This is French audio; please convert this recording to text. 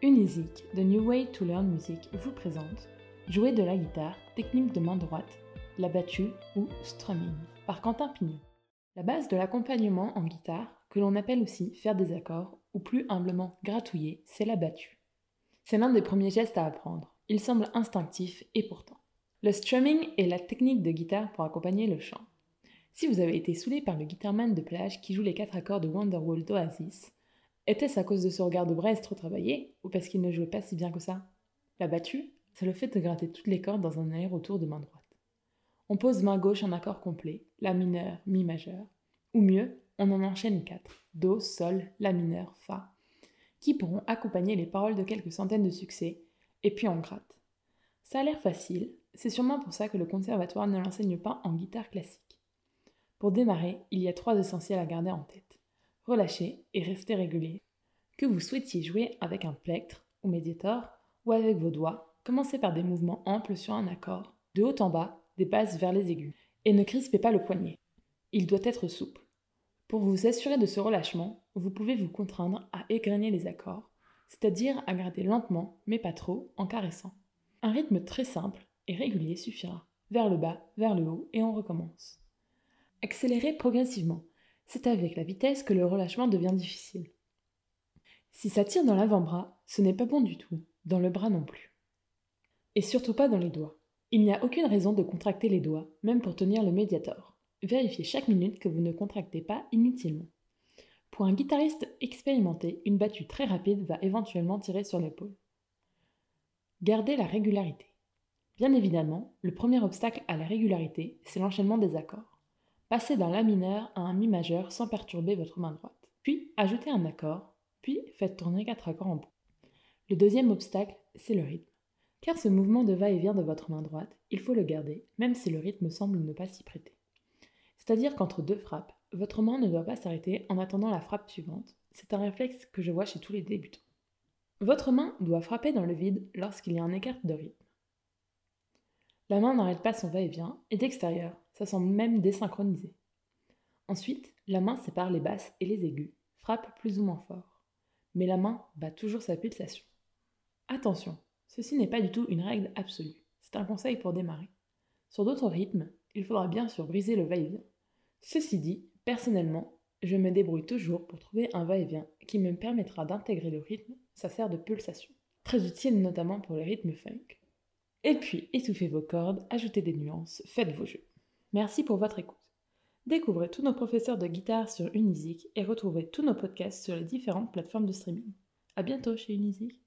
Unizik, The New Way to Learn Music, vous présente Jouer de la guitare, technique de main droite, la battue ou strumming, par Quentin Pignon. La base de l'accompagnement en guitare, que l'on appelle aussi faire des accords, ou plus humblement gratouiller, c'est la battue. C'est l'un des premiers gestes à apprendre. Il semble instinctif et pourtant. Le strumming est la technique de guitare pour accompagner le chant. Si vous avez été saoulé par le guitarman de plage qui joue les quatre accords de Wonderwall d'Oasis, était-ce à cause de ce regard de braise trop travaillé ou parce qu'il ne jouait pas si bien que ça? La battue, c'est le fait de gratter toutes les cordes dans un aller-retour de main droite. On pose main gauche en accord complet, La mineur, Mi majeur, ou mieux, on en enchaîne quatre, Do, Sol, La mineur, Fa, qui pourront accompagner les paroles de quelques centaines de succès, et puis on gratte. Ça a l'air facile, c'est sûrement pour ça que le conservatoire ne l'enseigne pas en guitare classique. Pour démarrer, il y a trois essentiels à garder en tête relâchez et restez régulier. Que vous souhaitiez jouer avec un plectre ou médiator ou avec vos doigts, commencez par des mouvements amples sur un accord, de haut en bas, des basses vers les aigus, et ne crispez pas le poignet. Il doit être souple. Pour vous assurer de ce relâchement, vous pouvez vous contraindre à égrener les accords, c'est-à-dire à gratter lentement, mais pas trop, en caressant. Un rythme très simple et régulier suffira. Vers le bas, vers le haut, et on recommence. Accélérez progressivement, c'est avec la vitesse que le relâchement devient difficile. Si ça tire dans l'avant-bras, ce n'est pas bon du tout, dans le bras non plus. Et surtout pas dans les doigts. Il n'y a aucune raison de contracter les doigts, même pour tenir le médiator. Vérifiez chaque minute que vous ne contractez pas inutilement. Pour un guitariste expérimenté, une battue très rapide va éventuellement tirer sur l'épaule. Gardez la régularité. Bien évidemment, le premier obstacle à la régularité, c'est l'enchaînement des accords. Passez d'un La mineur à un Mi majeur sans perturber votre main droite. Puis ajoutez un accord, puis faites tourner quatre accords en boucle. Le deuxième obstacle, c'est le rythme. Car ce mouvement de va-et-vient de votre main droite, il faut le garder, même si le rythme semble ne pas s'y prêter. C'est-à-dire qu'entre deux frappes, votre main ne doit pas s'arrêter en attendant la frappe suivante. C'est un réflexe que je vois chez tous les débutants. Votre main doit frapper dans le vide lorsqu'il y a un écart de rythme. La main n'arrête pas son va-et-vient, et d'extérieur, ça semble même désynchronisé. Ensuite, la main sépare les basses et les aigus, frappe plus ou moins fort. Mais la main bat toujours sa pulsation. Attention, ceci n'est pas du tout une règle absolue, c'est un conseil pour démarrer. Sur d'autres rythmes, il faudra bien sûr briser le va-et-vient. Ceci dit, personnellement, je me débrouille toujours pour trouver un va-et-vient qui me permettra d'intégrer le rythme, ça sert de pulsation. Très utile notamment pour les rythmes funk. Et puis, étouffez vos cordes, ajoutez des nuances, faites vos jeux. Merci pour votre écoute. Découvrez tous nos professeurs de guitare sur Unizik et retrouvez tous nos podcasts sur les différentes plateformes de streaming. À bientôt chez Unizik.